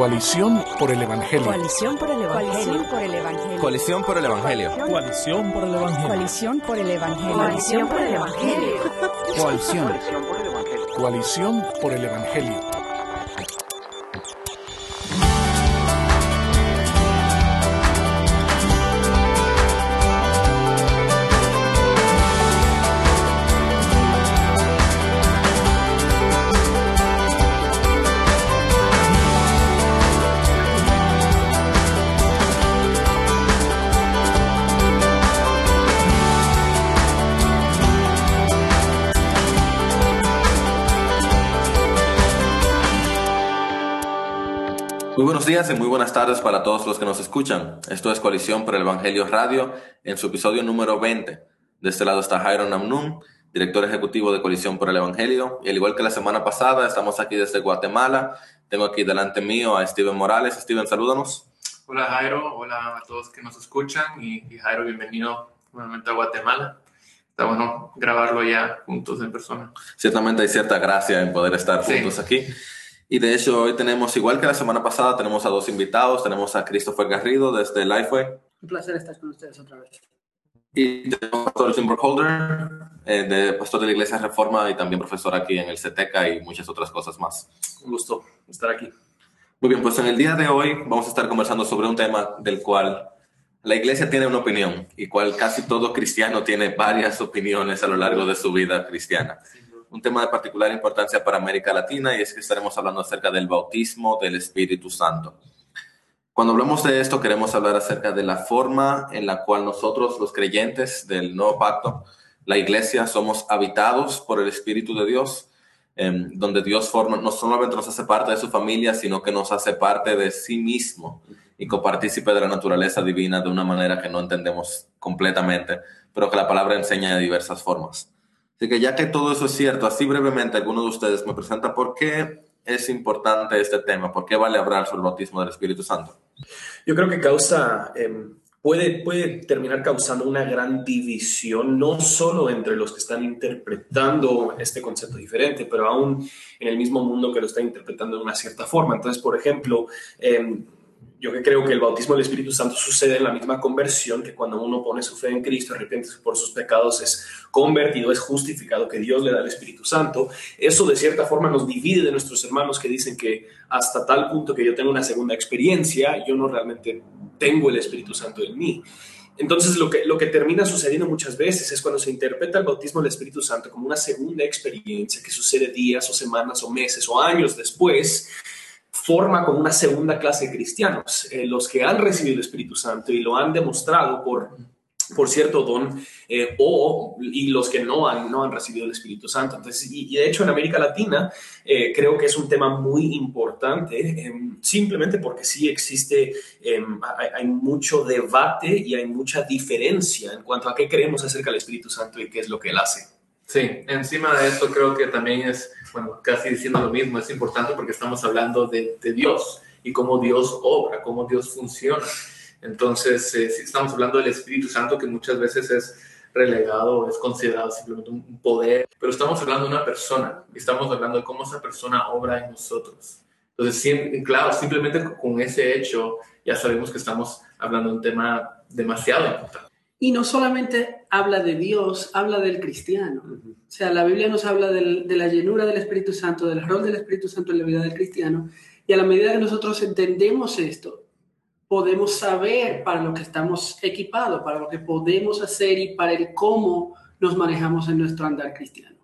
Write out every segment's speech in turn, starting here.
Coalición por el Evangelio. Coalición por el Evangelio. Coalición por el Evangelio. Coalición por el Evangelio. Coalición por el Evangelio. Coalición por el Evangelio. Coalición. Coalición por el Evangelio. Días y muy buenas tardes para todos los que nos escuchan. Esto es Coalición por el Evangelio Radio en su episodio número 20. De este lado está Jairo Namnun, director ejecutivo de Coalición por el Evangelio. Y al igual que la semana pasada, estamos aquí desde Guatemala. Tengo aquí delante mío a Steven Morales. Steven, salúdanos. Hola Jairo, hola a todos que nos escuchan y, y Jairo, bienvenido nuevamente a Guatemala. Está bueno grabarlo ya juntos en persona. Ciertamente hay cierta gracia en poder estar Sí. juntos aquí. Y de hecho hoy tenemos, igual que la semana pasada, tenemos a dos invitados. Tenemos a Christopher Garrido desde Lifeway Un placer estar con ustedes otra vez. y tenemos a Pastor Jim eh, de pastor de la Iglesia Reforma y también profesor aquí en el CETECA y muchas otras cosas más. Un gusto estar aquí. Muy bien, pues en el día de hoy vamos a estar conversando sobre un tema del cual la iglesia tiene una opinión y cual casi todo cristiano tiene varias opiniones a lo largo de su vida cristiana. Un tema de particular importancia para América Latina y es que estaremos hablando acerca del bautismo del Espíritu Santo. Cuando hablamos de esto queremos hablar acerca de la forma en la cual nosotros los creyentes del nuevo pacto, la iglesia, somos habitados por el Espíritu de Dios em, donde Dios forma, no solamente nos hace parte de su familia, sino que nos hace parte de sí mismo y copartícipe de la naturaleza divina de una manera que no entendemos completamente, pero que la palabra enseña de diversas formas. Así que ya que todo eso es cierto, así brevemente alguno de ustedes me presenta por qué es importante este tema, por qué vale hablar sobre el bautismo del Espíritu Santo. Yo creo que causa, eh, puede, puede terminar causando una gran división, no solo entre los que están interpretando este concepto diferente, pero aún en el mismo mundo que lo está interpretando de una cierta forma. Entonces, por ejemplo, eh, yo que creo que el bautismo del Espíritu Santo sucede en la misma conversión que cuando uno pone su fe en Cristo, arrepiente por sus pecados, es convertido, es justificado, que Dios le da el Espíritu Santo. Eso de cierta forma nos divide de nuestros hermanos que dicen que hasta tal punto que yo tengo una segunda experiencia, yo no realmente tengo el Espíritu Santo en mí. Entonces, lo que, lo que termina sucediendo muchas veces es cuando se interpreta el bautismo del Espíritu Santo como una segunda experiencia que sucede días o semanas o meses o años después, forma como una segunda clase de cristianos, eh, los que han recibido el Espíritu Santo y lo han demostrado por, por cierto don, eh, o y los que no han, no han recibido el Espíritu Santo. Entonces, y, de hecho en América Latina eh, creo que es un tema muy importante, eh, simplemente porque sí existe, eh, hay, hay mucho debate y hay mucha diferencia en cuanto a qué creemos acerca del Espíritu Santo y qué es lo que él hace. Sí, encima de esto creo que también es, bueno, casi diciendo lo mismo, es importante porque estamos hablando de, de Dios y cómo Dios obra, cómo Dios funciona. Entonces, eh, si estamos hablando del Espíritu Santo, que muchas veces es relegado, es considerado simplemente un poder, pero estamos hablando de una persona y estamos hablando de cómo esa persona obra en nosotros. Entonces, claro, simplemente con ese hecho ya sabemos que estamos hablando de un tema demasiado importante. Y no solamente habla de Dios, habla del cristiano. O sea, la Biblia nos habla del- de la llenura del Espíritu Santo, del rol del Espíritu Santo en la vida del cristiano. Y a la medida que nosotros entendemos esto, podemos saber para lo que estamos equipados, para lo que podemos hacer y para el cómo nos manejamos en nuestro andar cristiano.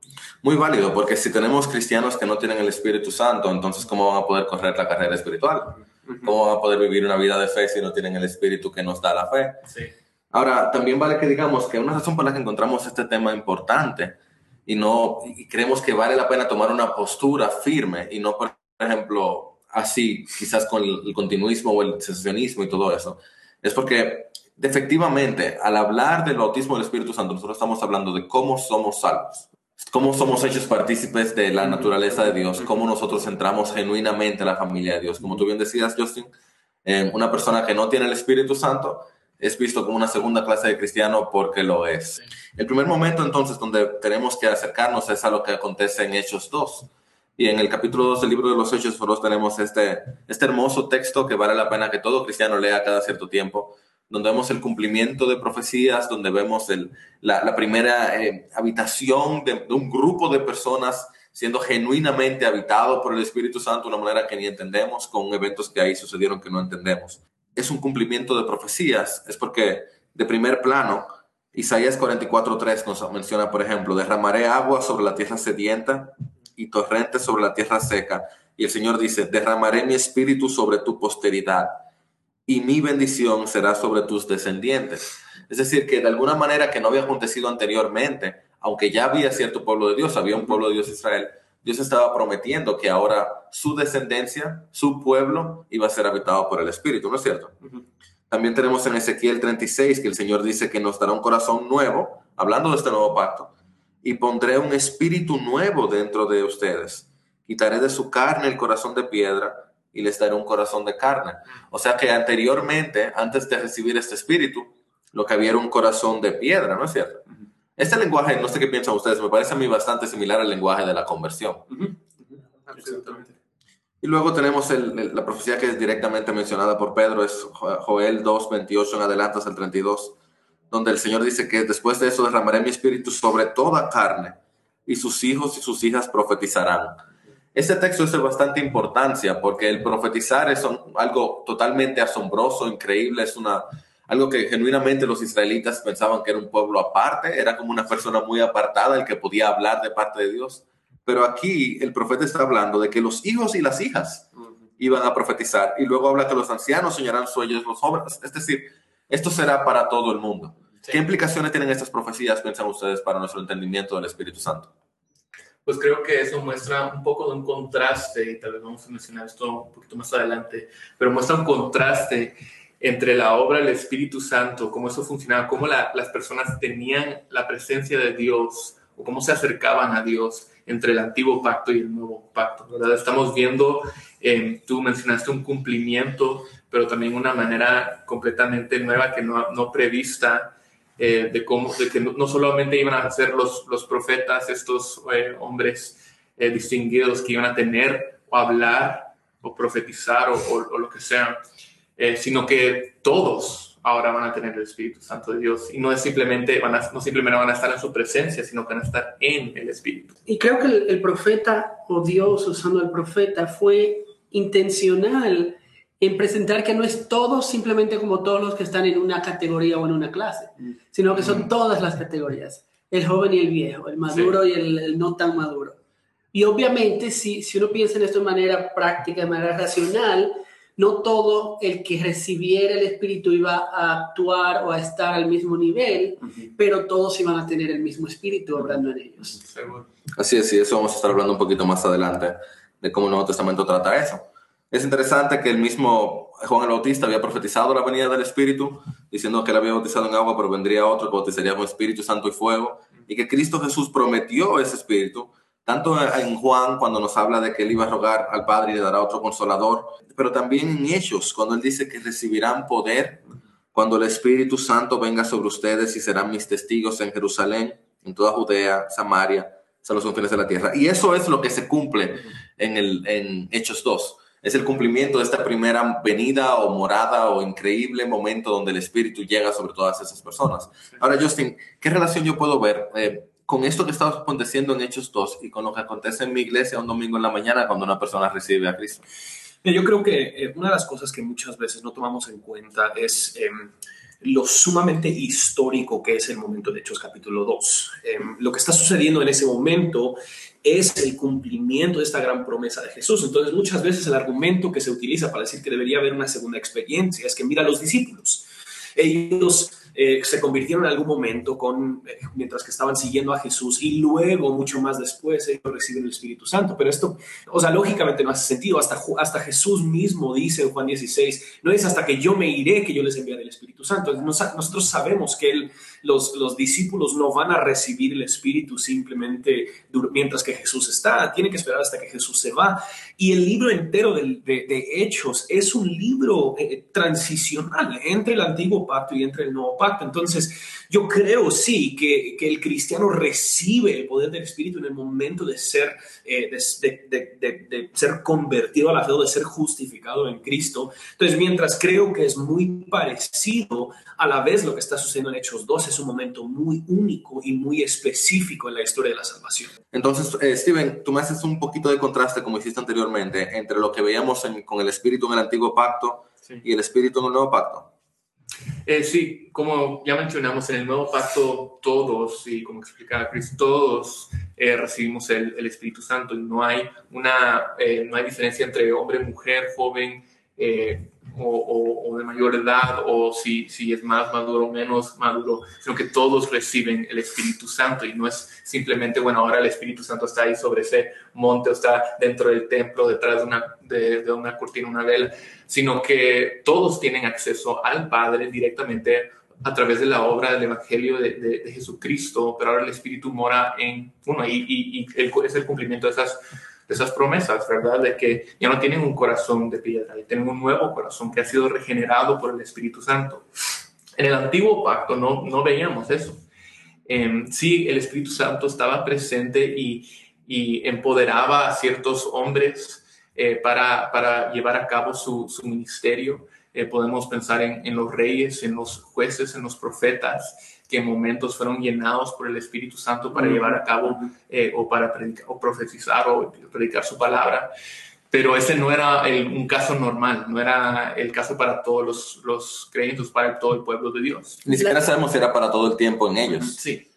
Muy válido, porque si tenemos cristianos que no tienen el Espíritu Santo, entonces ¿cómo van a poder correr la carrera espiritual? ¿Cómo van a poder vivir una vida de fe si no tienen el Espíritu que nos da la fe? Sí. Ahora, también vale que digamos que una razón por la que encontramos este tema importante y no y creemos que vale la pena tomar una postura firme y no, por ejemplo, así, quizás con el, continuismo o el cesacionismo y todo eso, es porque efectivamente al hablar del bautismo del Espíritu Santo, nosotros estamos hablando de cómo somos salvos, cómo somos hechos partícipes de la naturaleza de Dios, cómo nosotros entramos genuinamente a la familia de Dios. Como tú bien decías, Justin, eh, una persona que no tiene el Espíritu Santo es visto como una segunda clase de cristiano porque lo es. El primer momento entonces donde tenemos que acercarnos es a lo que acontece en Hechos 2, Y en el capítulo 2 del libro de los Hechos, nosotros tenemos este, este hermoso texto que vale la pena que todo cristiano lea cada cierto tiempo, donde vemos el cumplimiento de profecías, donde vemos el, la, la, primera eh, habitación de, de, un grupo de personas siendo genuinamente habitado por el Espíritu Santo de una manera que ni entendemos, con eventos que ahí sucedieron que no entendemos. Es un cumplimiento de profecías, es porque de primer plano, Isaías 44.3 nos menciona, por ejemplo, derramaré agua sobre la tierra sedienta y torrentes sobre la tierra seca. Y el Señor dice, derramaré mi espíritu sobre tu posteridad y mi bendición será sobre tus descendientes. Es decir, que de alguna manera que no había acontecido anteriormente, aunque ya había cierto pueblo de Dios, había un pueblo de Dios Israel, Dios estaba prometiendo que ahora su descendencia, su pueblo, iba a ser habitado por el Espíritu, ¿no es cierto? Uh -huh. También tenemos en Ezequiel 36 que el Señor dice que nos dará un corazón nuevo, hablando de este nuevo pacto, y pondré un espíritu nuevo dentro de ustedes. Quitaré de su carne el corazón de piedra y les daré un corazón de carne. O sea que anteriormente, antes de recibir este espíritu, lo que había era un corazón de piedra, ¿no es cierto? Este lenguaje, no sé qué piensan ustedes, me parece a mí bastante similar al lenguaje de la conversión. Uh -huh. Absolutamente. Y luego tenemos el, el, la profecía que es directamente mencionada por Pedro, es Joel 2, 28 en adelante hasta el 32, donde el Señor dice que después de eso derramaré mi espíritu sobre toda carne y sus hijos y sus hijas profetizarán. Este texto es de bastante importancia porque el profetizar es un, algo totalmente asombroso, increíble, es una, algo que genuinamente los israelitas pensaban que era un pueblo aparte, era como una persona muy apartada el que podía hablar de parte de Dios. Pero aquí el profeta está hablando de que los hijos y las hijas iban a profetizar y luego habla que los ancianos soñarán sueños, los jóvenes. Es decir, esto será para todo el mundo. Sí. ¿Qué implicaciones tienen estas profecías, piensan ustedes, para nuestro entendimiento del Espíritu Santo? Pues creo que eso muestra un poco de un contraste, y tal vez vamos a mencionar esto un poquito más adelante, pero muestra un contraste entre la obra del Espíritu Santo, cómo eso funcionaba, cómo la, las personas tenían la presencia de Dios o cómo se acercaban a Dios entre el antiguo pacto y el nuevo pacto, ¿verdad? Estamos viendo, eh, tú mencionaste un cumplimiento, pero también una manera completamente nueva que no, no prevista eh, de cómo, de que no, no, solamente iban a ser los, los profetas, estos eh, hombres eh, distinguidos que iban a tener o hablar o profetizar o lo que sea, eh, sino que todos ahora van a tener el Espíritu Santo de Dios y no es simplemente van a, no simplemente van a estar en su presencia, sino que van a estar en el Espíritu. Y creo que el, el profeta o Dios usando el profeta fue intencional en presentar que no es todo simplemente como todos los que están en una categoría o en una clase, sino que son todas las categorías, el joven y el viejo, el maduro sí. y el, el, no tan maduro. Y obviamente si, si uno piensa en esto de manera práctica, de manera racional, no todo el que recibiera el Espíritu iba a actuar o a estar al mismo nivel, uh -huh. pero todos iban a tener el mismo Espíritu obrando en ellos. Así es, y eso vamos a estar hablando un poquito más adelante, de cómo el Nuevo Testamento trata eso. Es interesante que el mismo Juan el Bautista había profetizado la venida del Espíritu, diciendo que él había bautizado en agua, pero vendría otro que bautizaría con Espíritu Santo y fuego, y que Cristo Jesús prometió ese Espíritu, tanto en Juan cuando nos habla de que él iba a rogar al Padre y le dará otro consolador, pero también en Hechos cuando él dice que recibirán poder cuando el Espíritu Santo venga sobre ustedes y serán mis testigos en Jerusalén, en toda Judea, Samaria, hasta los confines de la tierra. Y eso es lo que se cumple en, el, en Hechos 2. Es el cumplimiento de esta primera venida o morada o increíble momento donde el Espíritu llega sobre todas esas personas. Ahora, Justin, ¿qué relación yo puedo ver? Eh, con esto que está aconteciendo en Hechos 2 y con lo que acontece en mi iglesia un domingo en la mañana cuando una persona recibe a Cristo? Yo creo que eh, una de las cosas que muchas veces no tomamos en cuenta es eh, lo sumamente histórico que es el momento de Hechos capítulo 2. Eh, lo que está sucediendo en ese momento es el cumplimiento de esta gran promesa de Jesús. Entonces, muchas veces el argumento que se utiliza para decir que debería haber una segunda experiencia es que mira a los discípulos. Ellos eh, se convirtieron en algún momento con, eh, mientras que estaban siguiendo a Jesús y luego, mucho más después, ellos reciben el Espíritu Santo. Pero esto, o sea, lógicamente no hace sentido. Hasta, hasta Jesús mismo dice en Juan 16, no es hasta que yo me iré que yo les enviaré el Espíritu Santo. Nos, nosotros sabemos que Él los, los discípulos no van a recibir el Espíritu simplemente mientras que Jesús está, tienen que esperar hasta que Jesús se va. Y el libro entero de, de Hechos es un libro eh, transicional entre el antiguo pacto y entre el nuevo pacto. Entonces, yo creo sí que, que el cristiano recibe el poder del Espíritu en el momento de ser, eh, de- de ser convertido a la fe o de ser justificado en Cristo. Entonces, mientras creo que es muy parecido, a la vez lo que está sucediendo en Hechos 2 es un momento muy único y muy específico en la historia de la salvación. Entonces, eh, Steven, tú me haces un poquito de contraste, como hiciste anteriormente, entre lo que veíamos en- con el Espíritu en el antiguo pacto Sí. y el Espíritu en el nuevo pacto. Eh, sí, como ya mencionamos, en el nuevo pacto todos, y como explicaba Chris, todos eh, recibimos el, el Espíritu Santo y no hay una eh, no hay diferencia entre hombre, mujer, joven eh, o, de mayor edad o si, si es más maduro o menos maduro, sino que todos reciben el Espíritu Santo. Y no es simplemente, bueno, ahora el Espíritu Santo está ahí sobre ese monte o está dentro del templo, detrás de una, de, una cortina, una vela, sino que todos tienen acceso al Padre directamente a través de la obra del Evangelio de, de- de Jesucristo, pero ahora el Espíritu mora en uno y, y- y es el cumplimiento de esas, de esas promesas, ¿verdad? De que ya no tienen un corazón de piedra, ya tienen un nuevo corazón que ha sido regenerado por el Espíritu Santo. En el antiguo pacto no, no veíamos eso. Em, sí, el Espíritu Santo estaba presente y, y empoderaba a ciertos hombres eh, para, para llevar a cabo su, su ministerio. Eh, podemos pensar en, en los reyes, en los jueces, en los profetas, que en momentos fueron llenados por el Espíritu Santo para llevar a cabo eh, o para predicar, o profetizar o predicar su palabra. Pero ese no era el- un caso normal, no era el caso para todos los, los creyentes, para todo el pueblo de Dios. Ni siquiera sabemos si era para todo el tiempo en ellos. Sí,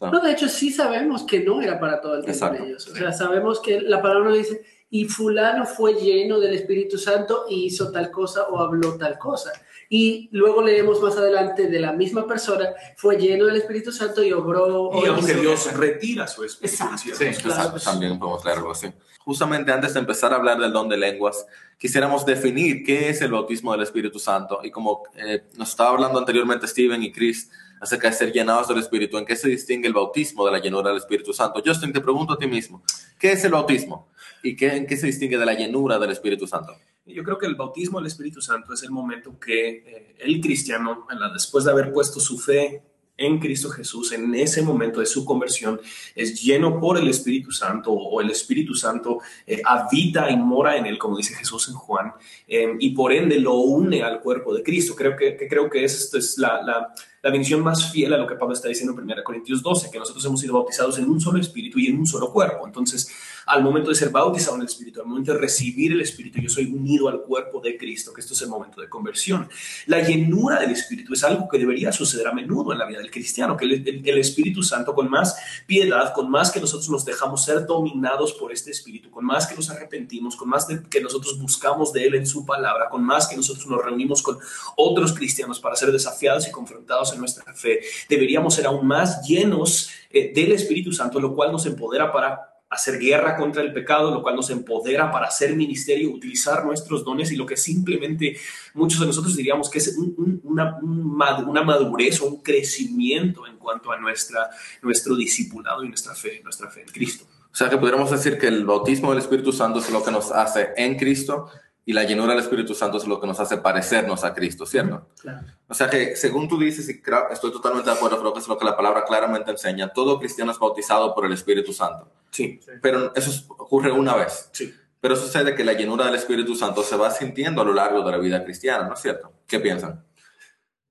No, de hecho, sí sabemos que no era para todo el tiempo Exacto, de ellos. O sea, sabemos que la palabra nos dice, y fulano fue lleno del Espíritu Santo y hizo tal cosa o habló tal cosa. Y luego leemos más adelante de la misma persona, fue lleno del Espíritu Santo y obró. Y aunque Dios retira su Espíritu. Exacto. Sí, claro. Exacto, también podemos leer algo así. Justamente antes de empezar a hablar del don de lenguas, quisiéramos definir qué es el bautismo del Espíritu Santo. Y como eh, nos estaba hablando anteriormente Steven y Chris acerca de ser llenados del Espíritu, ¿en qué se distingue el bautismo de la llenura del Espíritu Santo? Justin, te pregunto a ti mismo, ¿qué es el bautismo? ¿Y qué, en qué se distingue de la llenura del Espíritu Santo? Yo creo que el bautismo del Espíritu Santo es el momento que eh, el cristiano, después de haber puesto su fe en Cristo Jesús, en ese momento de su conversión, es lleno por el Espíritu Santo o el Espíritu Santo eh, habita y mora en él, como dice Jesús en Juan, eh, y por ende lo une al cuerpo de Cristo. Creo que, que creo que es, esto es la, la, la bendición más fiel a lo que Pablo está diciendo en 1 Corintios 12, que nosotros hemos sido bautizados en un solo Espíritu y en un solo cuerpo. Entonces, al momento de ser bautizado en el Espíritu, al momento de recibir el Espíritu, yo soy unido al cuerpo de Cristo, que esto es el momento de conversión. La llenura del Espíritu es algo que debería suceder a menudo en la vida del cristiano, que el, Espíritu Santo, con más piedad, con más que nosotros nos dejamos ser dominados por este Espíritu, con más que nos arrepentimos, con más que nosotros buscamos de Él en su palabra, con más que nosotros nos reunimos con otros cristianos para ser desafiados y confrontados en nuestra fe, deberíamos ser aún más llenos eh, del Espíritu Santo, lo cual nos empodera para hacer guerra contra el pecado, lo cual nos empodera para hacer ministerio, utilizar nuestros dones y lo que simplemente muchos de nosotros diríamos que es un- un- una, una madurez o un crecimiento en cuanto a nuestra, nuestro discipulado y nuestra fe, nuestra fe en Cristo. O sea que podríamos decir que el bautismo del Espíritu Santo es lo que nos hace en Cristo y la llenura del Espíritu Santo es lo que nos hace parecernos a Cristo, ¿cierto? Claro. O sea que según tú dices, y creo- estoy totalmente de acuerdo, creo que es lo que la palabra claramente enseña, todo cristiano es bautizado por el Espíritu Santo. Sí, Pero eso es- ocurre una vez. sí. Pero sucede que la llenura del Espíritu Santo se va sintiendo a lo largo de la vida cristiana, ¿no es cierto? ¿Qué piensan?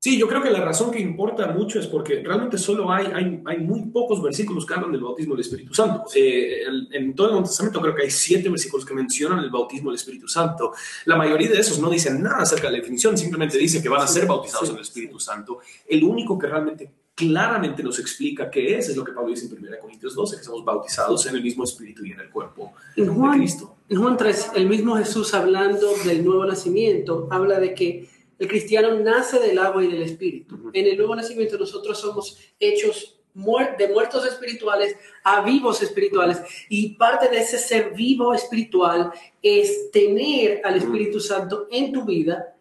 Sí, yo creo que la razón que importa mucho es porque realmente solo hay, hay, hay muy pocos versículos que hablan del bautismo del Espíritu Santo. Eh, el- en todo el Nuevo Testamento creo que hay siete versículos que mencionan el bautismo del Espíritu Santo. La mayoría de esos no dicen nada acerca de la definición, simplemente dicen que van a ser bautizados en el Espíritu Santo. El único que realmente claramente nos explica qué es, es lo que Pablo dice en 1 Corintios 12, que somos bautizados en el mismo Espíritu y en el cuerpo En de Juan, Cristo. en Juan 3, el mismo Jesús hablando del nuevo nacimiento, habla de que el cristiano nace del agua y del espíritu. En el nuevo nacimiento nosotros somos hechos muer- de muertos espirituales a vivos espirituales y parte de ese ser vivo espiritual es tener al Espíritu Santo en tu vida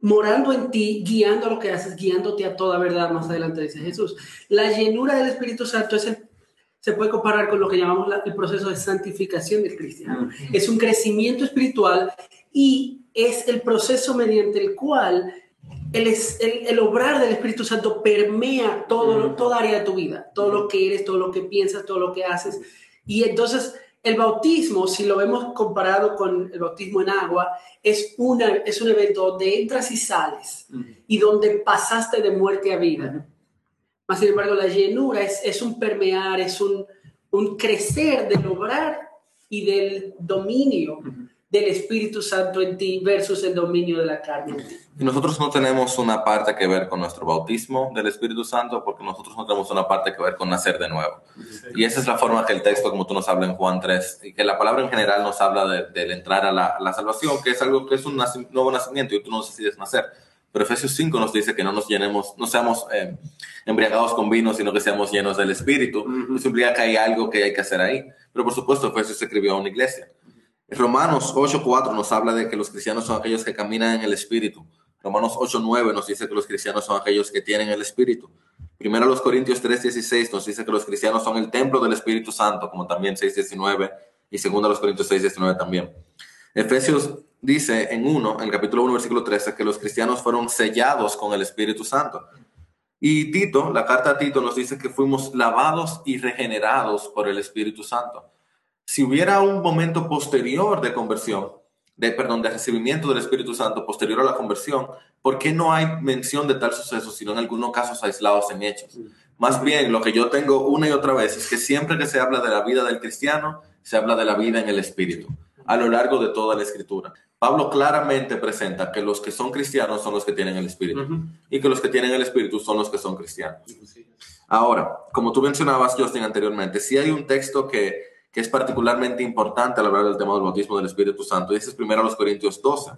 morando en ti, guiando lo que haces, guiándote a toda verdad, más adelante dice Jesús. La llenura del Espíritu Santo es el- se puede comparar con lo que llamamos la- el proceso de santificación del cristiano. Es un crecimiento espiritual y es el proceso mediante el cual el, es- el, el obrar del Espíritu Santo permea todo, lo- toda área de tu vida, todo lo que eres, todo lo que piensas, todo lo que haces. Y entonces el bautismo, si lo vemos comparado con el bautismo en agua, es, una, es un evento donde entras y sales y donde pasaste de muerte a vida. Más sin embargo, la llenura es, es un permear, es un, un crecer del obrar y del dominio del Espíritu Santo en ti versus el dominio de la carne en ti. Y nosotros no tenemos una parte que ver con nuestro bautismo del Espíritu Santo porque nosotros no tenemos una parte que ver con nacer de nuevo. Y esa es la forma que el texto, como tú nos hablas en Juan 3, y que la palabra en general nos habla de- del entrar a la, a la salvación, que es algo que es un naci- nuevo nacimiento y tú no decides nacer. Pero Efesios 5 nos dice que no nos llenemos, no seamos eh, embriagados con vino, sino que seamos llenos del Espíritu. Eso implica que hay algo que hay que hacer ahí. Pero por supuesto, Efesios se escribió a una iglesia. Romanos 8.4 nos habla de que los cristianos son aquellos que caminan en el Espíritu. Romanos 8.9 nos dice que los cristianos son aquellos que tienen el Espíritu. Primero los Corintios 3.16 nos dice que los cristianos son el templo del Espíritu Santo, como también 6.19 y segundo los Corintios 6.19 también. Efesios dice en 1, en el capítulo 1, versículo 13, que los cristianos fueron sellados con el Espíritu Santo. Y Tito, la carta a Tito nos dice que fuimos lavados y regenerados por el Espíritu Santo. Si hubiera un momento posterior de conversión, de perdón, de recibimiento del Espíritu Santo posterior a la conversión, ¿por qué no hay mención de tal suceso, sino en algunos casos aislados en hechos? Más bien, lo que yo tengo una y otra vez es que siempre que se habla de la vida del cristiano, se habla de la vida en el Espíritu, a lo largo de toda la Escritura. Pablo claramente presenta que los que son cristianos son los que tienen el Espíritu y que los que tienen el Espíritu son los que son cristianos. Ahora, como tú mencionabas, Justin, anteriormente, sí hay un texto que, que es particularmente importante al hablar del tema del bautismo del Espíritu Santo, y ese es primero los Corintios 12,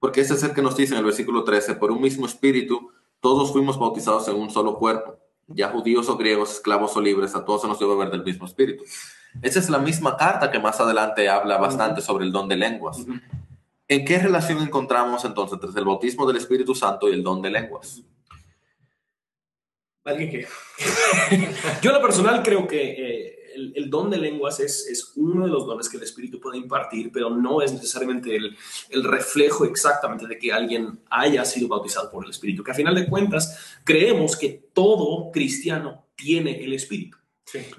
porque ese es el que nos dice en el versículo 13, por un mismo Espíritu, todos fuimos bautizados en un solo cuerpo, ya judíos o griegos, esclavos o libres, a todos se nos dio beber del mismo Espíritu. Esa es la misma carta que más adelante habla bastante sobre el don de lenguas. ¿En qué relación encontramos entonces entre el bautismo del Espíritu Santo y el don de lenguas? Alguien que. Yo, en lo personal, creo que eh, el, don de lenguas es, es uno de los dones que el Espíritu puede impartir, pero no es necesariamente el, el reflejo exactamente de que alguien haya sido bautizado por el Espíritu. Que a final de cuentas, creemos que todo cristiano tiene el Espíritu.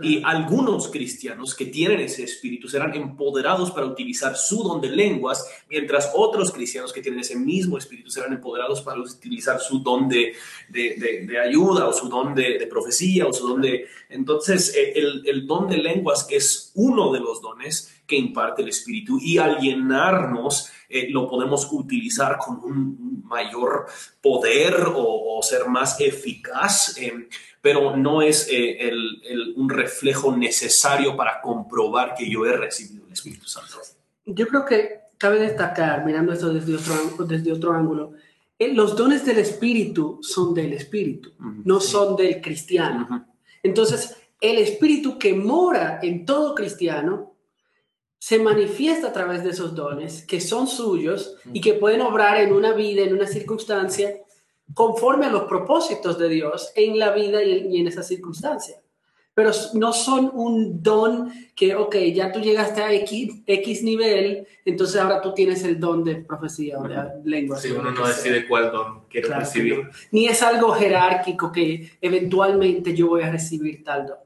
Y algunos cristianos que tienen ese espíritu serán empoderados para utilizar su don de lenguas, mientras otros cristianos que tienen ese mismo espíritu serán empoderados para utilizar su don de, de, de- de ayuda o su don de, de profecía o su don de... Entonces, eh, el, el don de lenguas es uno de los dones que imparte el espíritu y al llenarnos eh, lo podemos utilizar con un mayor poder o, o ser más eficaz. eh, pero no es eh, el- el- un reflejo necesario para comprobar que yo he recibido el Espíritu Santo. Yo creo que cabe destacar, mirando esto desde otro, ángulo- desde otro ángulo, eh, los dones del Espíritu son del Espíritu, no son del cristiano. Entonces, el Espíritu que mora en todo cristiano se manifiesta a través de esos dones que son suyos y que pueden obrar en una vida, en una circunstancia, conforme a los propósitos de Dios en la vida y en, esa circunstancia. Pero no son un don que, ok, ya tú llegaste a X, X nivel, entonces ahora tú tienes el don de profecía o de lengua. Si uno no decide cuál don quiere Claro recibir. no. Ni es algo jerárquico que eventualmente yo voy a recibir tal don.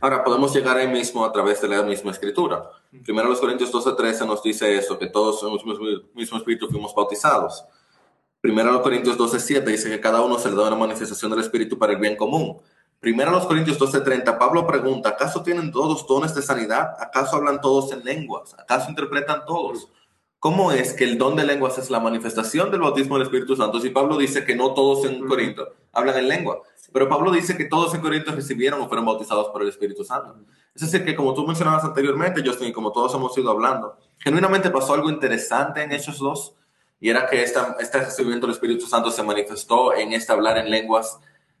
Ahora, podemos llegar ahí mismo a través de la misma escritura. Primero los Corintios 12, 13 nos dice eso, que todos en el mismo, espíritu fuimos bautizados. Primero los Corintios 12, 7 dice que cada uno se le da una manifestación del espíritu para el bien común. Primero los Corintios 12, 30, Pablo pregunta, ¿acaso tienen todos dones de sanidad? ¿Acaso hablan todos en lenguas? ¿Acaso interpretan todos? ¿Cómo es que el don de lenguas es la manifestación del bautismo del Espíritu Santo? Si Pablo dice que no todos en Corinto hablan en lengua, pero Pablo dice que todos en Corinto recibieron o fueron bautizados por el Espíritu Santo. Es decir, que como tú mencionabas anteriormente, Justin, y como todos hemos ido hablando, genuinamente pasó algo interesante en Hechos 2, y era que esta, este recibimiento del Espíritu Santo se manifestó en este hablar en lenguas,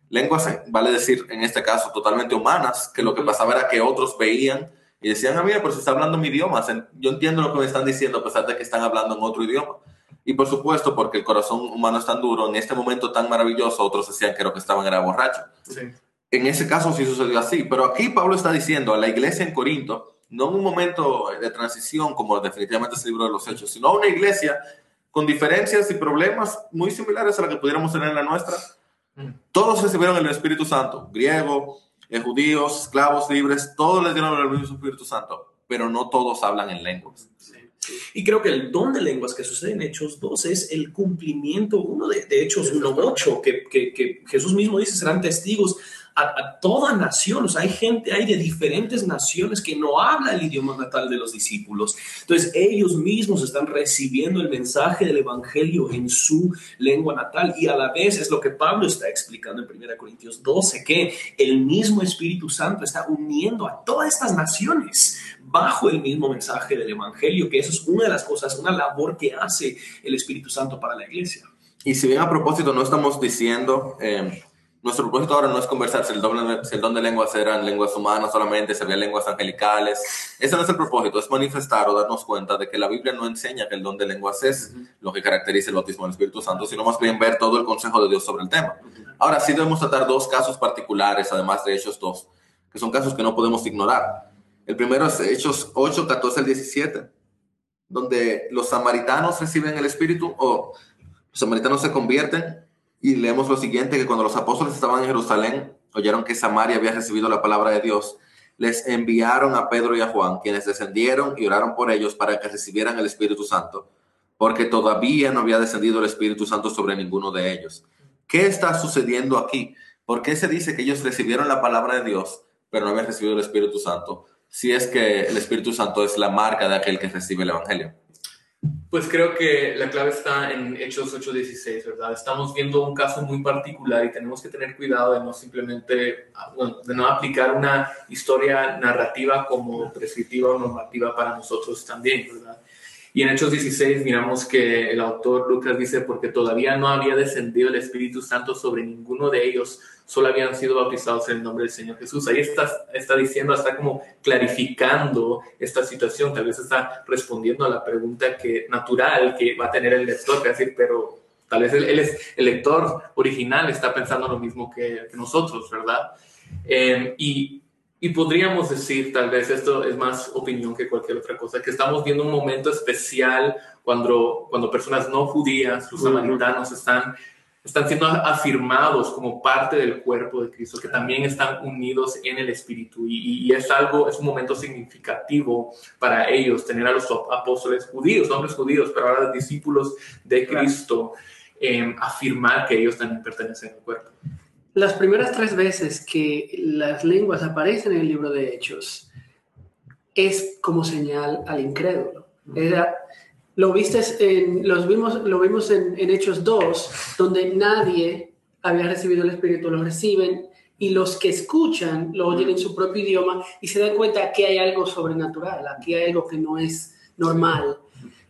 lenguas, eh, vale decir, en este caso, totalmente humanas, que lo que pasaba era que otros veían y decían, ah, mira, pero se está hablando mi idioma, yo entiendo lo que me están diciendo a pesar de que están hablando en otro idioma. Y por supuesto, porque el corazón humano es tan duro, en este momento tan maravilloso, otros decían que lo que estaban era borracho. Sí. En ese caso sí sucedió así, pero aquí Pablo está diciendo a la iglesia en Corinto, no en un momento de transición como definitivamente es el libro de los hechos, sino a una iglesia con diferencias y problemas muy similares a la que pudiéramos tener en la nuestra. Mm. Todos recibieron el Espíritu Santo, griego, eh, judíos, esclavos, libres, todos les dieron el mismo Espíritu Santo, pero no todos hablan en lenguas. Y creo que el don de lenguas que sucede en Hechos 2 es el cumplimiento, uno de, de Hechos 1.8, que, que, que Jesús mismo dice, serán testigos a, a, toda nación. O sea, hay gente, hay de diferentes naciones que no habla el idioma natal de los discípulos. Entonces, ellos mismos están recibiendo el mensaje del Evangelio en su lengua natal. Y a la vez es lo que Pablo está explicando en 1 Corintios 12, que el mismo Espíritu Santo está uniendo a todas estas naciones bajo el mismo mensaje del Evangelio, que eso es una de las cosas, una labor que hace el Espíritu Santo para la iglesia. Y si bien a propósito no estamos diciendo, eh, nuestro propósito ahora no es conversar si el, doble, si el don de lenguas eran lenguas humanas solamente, si había lenguas angelicales, ese no es el propósito, es manifestar o darnos cuenta de que la Biblia no enseña que el don de lenguas es lo que caracteriza el bautismo del Espíritu Santo, sino más bien ver todo el consejo de Dios sobre el tema. Ahora sí debemos tratar dos casos particulares, además de Hechos 2, que son casos que no podemos ignorar. El primero es Hechos 8, 14 al 17, donde los samaritanos reciben el Espíritu o los samaritanos se convierten y leemos lo siguiente, que cuando los apóstoles estaban en Jerusalén, oyeron que Samaria había recibido la palabra de Dios, les enviaron a Pedro y a Juan, quienes descendieron y oraron por ellos para que recibieran el Espíritu Santo, porque todavía no había descendido el Espíritu Santo sobre ninguno de ellos. ¿Qué está sucediendo aquí? ¿Por qué se dice que ellos recibieron la palabra de Dios, pero no habían recibido el Espíritu Santo? Si es que el Espíritu Santo es la marca de aquel que recibe el Evangelio. Pues creo que la clave está en Hechos 8:16, ¿verdad? Estamos viendo un caso muy particular y tenemos que tener cuidado de no simplemente, bueno, de no aplicar una historia narrativa como prescriptiva o normativa para nosotros también, ¿verdad? Y en Hechos 16 miramos que el autor Lucas dice, porque todavía no había descendido el Espíritu Santo sobre ninguno de ellos, solo habían sido bautizados en el nombre del Señor Jesús. Ahí está, está diciendo, está como clarificando esta situación, tal vez está respondiendo a la pregunta que, natural que va a tener el lector, que decir, pero tal vez él, es el lector original, está pensando lo mismo que, que nosotros, ¿verdad? Eh, y, y podríamos decir, tal vez esto es más opinión que cualquier otra cosa, que estamos viendo un momento especial cuando, cuando personas no judías, los samaritanos, están están siendo afirmados como parte del cuerpo de Cristo, que también están unidos en el Espíritu. Y, y, es algo, es un momento significativo para ellos tener a los apóstoles judíos, hombres judíos, pero ahora discípulos de Cristo, eh, afirmar que ellos también pertenecen al cuerpo. Las primeras tres veces que las lenguas aparecen en el libro de Hechos es como señal al incrédulo. Era, lo viste en, los vimos, lo vimos en, en, Hechos 2, donde nadie había recibido el Espíritu, lo reciben y los que escuchan lo oyen en su propio idioma y se dan cuenta que hay algo sobrenatural, aquí hay algo que no es normal.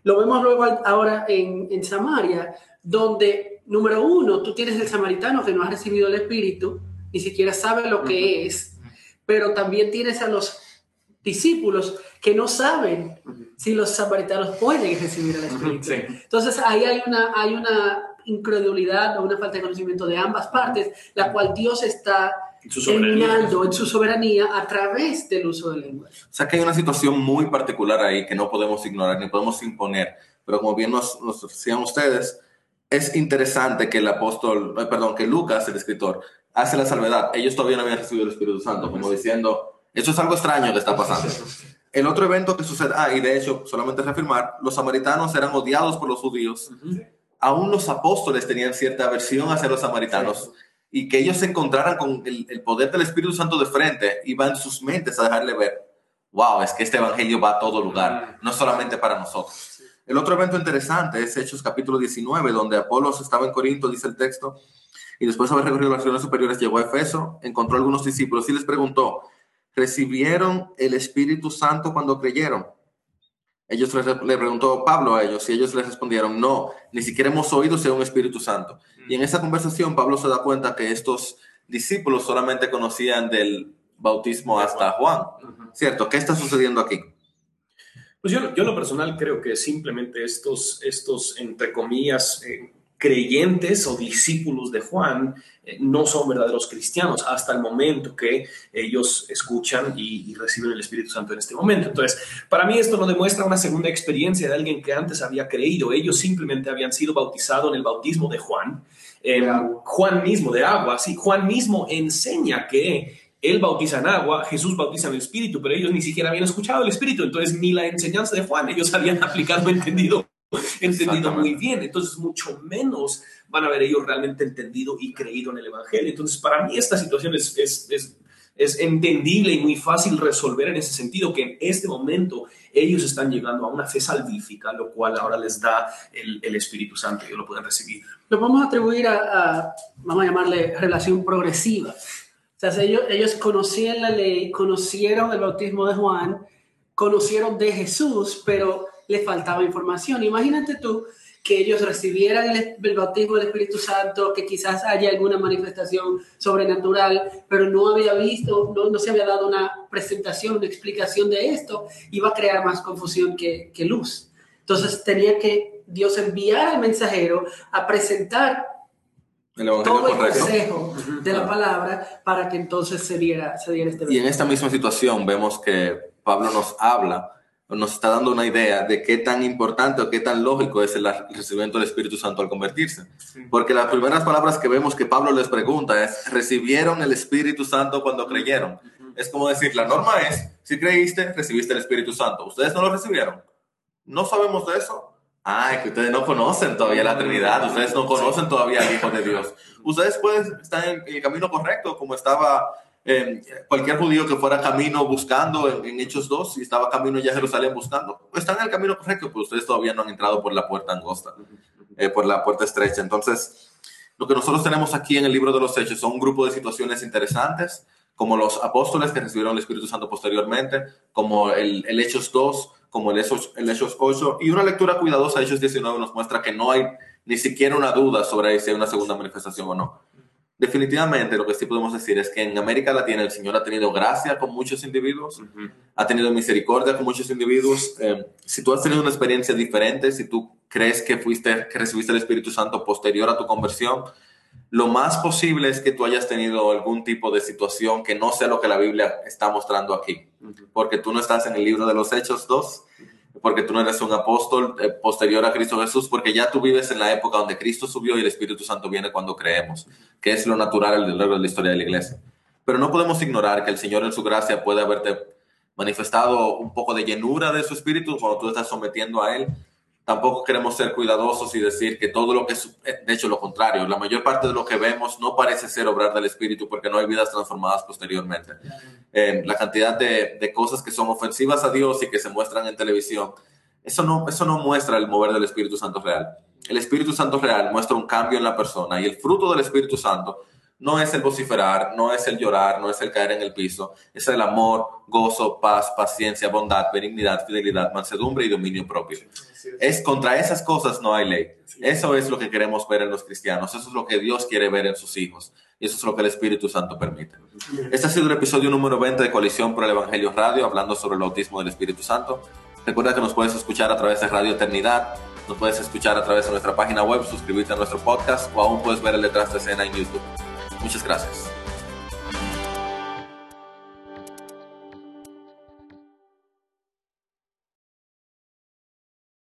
Lo vemos luego ahora en, en Samaria, donde, número uno, tú tienes el samaritano que no ha recibido el Espíritu, ni siquiera sabe lo que es, pero también tienes a los discípulos que no saben si los samaritanos pueden recibir el Espíritu. Sí. Entonces ahí hay una, hay una incredulidad o una falta de conocimiento de ambas partes, la cual Dios está terminando en su soberanía a través del uso de lenguas. O sea que hay una situación muy particular ahí que no podemos ignorar ni podemos imponer, pero como bien nos, nos decían ustedes, es interesante que el apóstol, perdón, que Lucas, el escritor, hace la salvedad. Ellos todavía no habían recibido el Espíritu Santo, como diciendo, eso es algo extraño que está pasando. El otro evento que sucede, ah, y de hecho, solamente reafirmar, los samaritanos eran odiados por los judíos. Uh -huh. Aún los apóstoles tenían cierta aversión hacia los samaritanos. Sí. Y que ellos se encontraran con el, el, poder del Espíritu Santo de frente, iba en sus mentes a dejarle ver, wow, es que este evangelio va a todo lugar, no solamente para nosotros. El otro evento interesante es Hechos capítulo 19, donde Apolos estaba en Corinto, dice el texto, y después de haber recorrido las regiones superiores llegó a Efeso, encontró a algunos discípulos y les preguntó, recibieron el Espíritu Santo cuando creyeron. Ellos le, le preguntó Pablo a ellos y ellos les respondieron, no, ni siquiera hemos oído sea un Espíritu Santo. Y en esa conversación Pablo se da cuenta que estos discípulos solamente conocían del bautismo hasta Juan, ¿cierto? ¿Qué está sucediendo aquí? Pues yo, yo en lo personal creo que simplemente estos, estos entre comillas, eh, creyentes o discípulos de Juan eh, no son verdaderos cristianos hasta el momento que ellos escuchan y, y, reciben el Espíritu Santo en este momento. Entonces, para mí esto no demuestra una segunda experiencia de alguien que antes había creído. Ellos simplemente habían sido bautizados en el bautismo de Juan. Eh, Juan mismo, de agua, sí, Juan mismo enseña que él bautiza en agua, Jesús bautiza en el Espíritu, pero ellos ni siquiera habían escuchado el Espíritu, entonces ni la enseñanza de Juan ellos habían aplicado, entendido entendido muy bien. Entonces, mucho menos van a haber ellos realmente entendido y creído en el Evangelio. Entonces, para mí esta situación es, es, es, es, entendible y muy fácil resolver en ese sentido, que en este momento ellos están llegando a una fe salvífica, lo cual ahora les da el, el Espíritu Santo y ellos lo pueden recibir. Lo vamos a atribuir a, a vamos a llamarle relación progresiva. Sea, ellos, conocían la ley, conocieron el bautismo de Juan, conocieron de Jesús, pero le faltaba información. Imagínate tú que ellos recibieran el, bautismo del Espíritu Santo, que quizás haya alguna manifestación sobrenatural, pero no había visto, no, no, se había dado una presentación, una explicación de esto, iba a crear más confusión que, que luz. Entonces tenía que Dios enviar al mensajero a presentar el todo el correcto. consejo de la palabra para que entonces se diera, se diera este Y en esta misma situación vemos que Pablo nos habla nos está dando una idea de qué tan importante o qué tan lógico es el recibimiento del Espíritu Santo al convertirse. Porque las primeras palabras que vemos que Pablo les pregunta es, ¿recibieron el Espíritu Santo cuando creyeron? Es como decir, la norma es, si creíste, recibiste el Espíritu Santo. ¿Ustedes no lo recibieron? ¿No sabemos de eso? Ah, que ustedes no conocen todavía la Trinidad, ustedes no conocen todavía al Hijo de Dios. Ustedes pueden estar en el camino correcto, como estaba eh, cualquier judío que fuera camino buscando en, en, Hechos 2 y estaba camino ya a Jerusalén buscando, están en el camino correcto, pero ustedes todavía no han entrado por la puerta angosta, eh, por la puerta estrecha. Entonces, lo que nosotros tenemos aquí en el libro de los Hechos son un grupo de situaciones interesantes, como los apóstoles que recibieron el Espíritu Santo posteriormente, como el, el Hechos 2, como el Hechos, el Hechos 8, y una lectura cuidadosa de Hechos 19 nos muestra que no hay ni siquiera una duda sobre si hay una segunda manifestación o no definitivamente lo que sí podemos decir es que en América Latina el Señor ha tenido gracia con muchos individuos, uh -huh. ha tenido misericordia con muchos individuos. Eh, si tú has tenido una experiencia diferente, si tú crees que fuiste, que recibiste el Espíritu Santo posterior a tu conversión, lo más posible es que tú hayas tenido algún tipo de situación que no sea lo que la Biblia está mostrando aquí, porque tú no estás en el libro de los Hechos 2 porque tú no eres un apóstol eh, posterior a Cristo Jesús, porque ya tú vives en la época donde Cristo subió y el Espíritu Santo viene cuando creemos, que es lo natural a lo largo de la historia de la iglesia. Pero no podemos ignorar que el Señor en su gracia puede haberte manifestado un poco de llenura de su Espíritu cuando tú estás sometiendo a Él. Tampoco queremos ser cuidadosos y decir que todo lo que es, de hecho, lo contrario. La mayor parte de lo que vemos no parece ser obrar del Espíritu porque no hay vidas transformadas posteriormente. Eh, la cantidad de, de, cosas que son ofensivas a Dios y que se muestran en televisión, eso no, eso no muestra el mover del Espíritu Santo real. El Espíritu Santo real muestra un cambio en la persona y el fruto del Espíritu Santo no es el vociferar, no es el llorar, no es el caer en el piso, es el amor, gozo, paz, paciencia, bondad, benignidad, fidelidad, mansedumbre y dominio propio. Es contra esas cosas no hay ley. Eso es lo que queremos ver en los cristianos, eso es lo que Dios quiere ver en sus hijos y eso es lo que el Espíritu Santo permite. Este ha sido el episodio número 20 de Coalición por el Evangelio Radio, hablando sobre el bautismo del Espíritu Santo. Recuerda que nos puedes escuchar a través de Radio Eternidad, nos puedes escuchar a través de nuestra página web, suscribirte a nuestro podcast o aún puedes ver el detrás de escena en YouTube. Muchas gracias.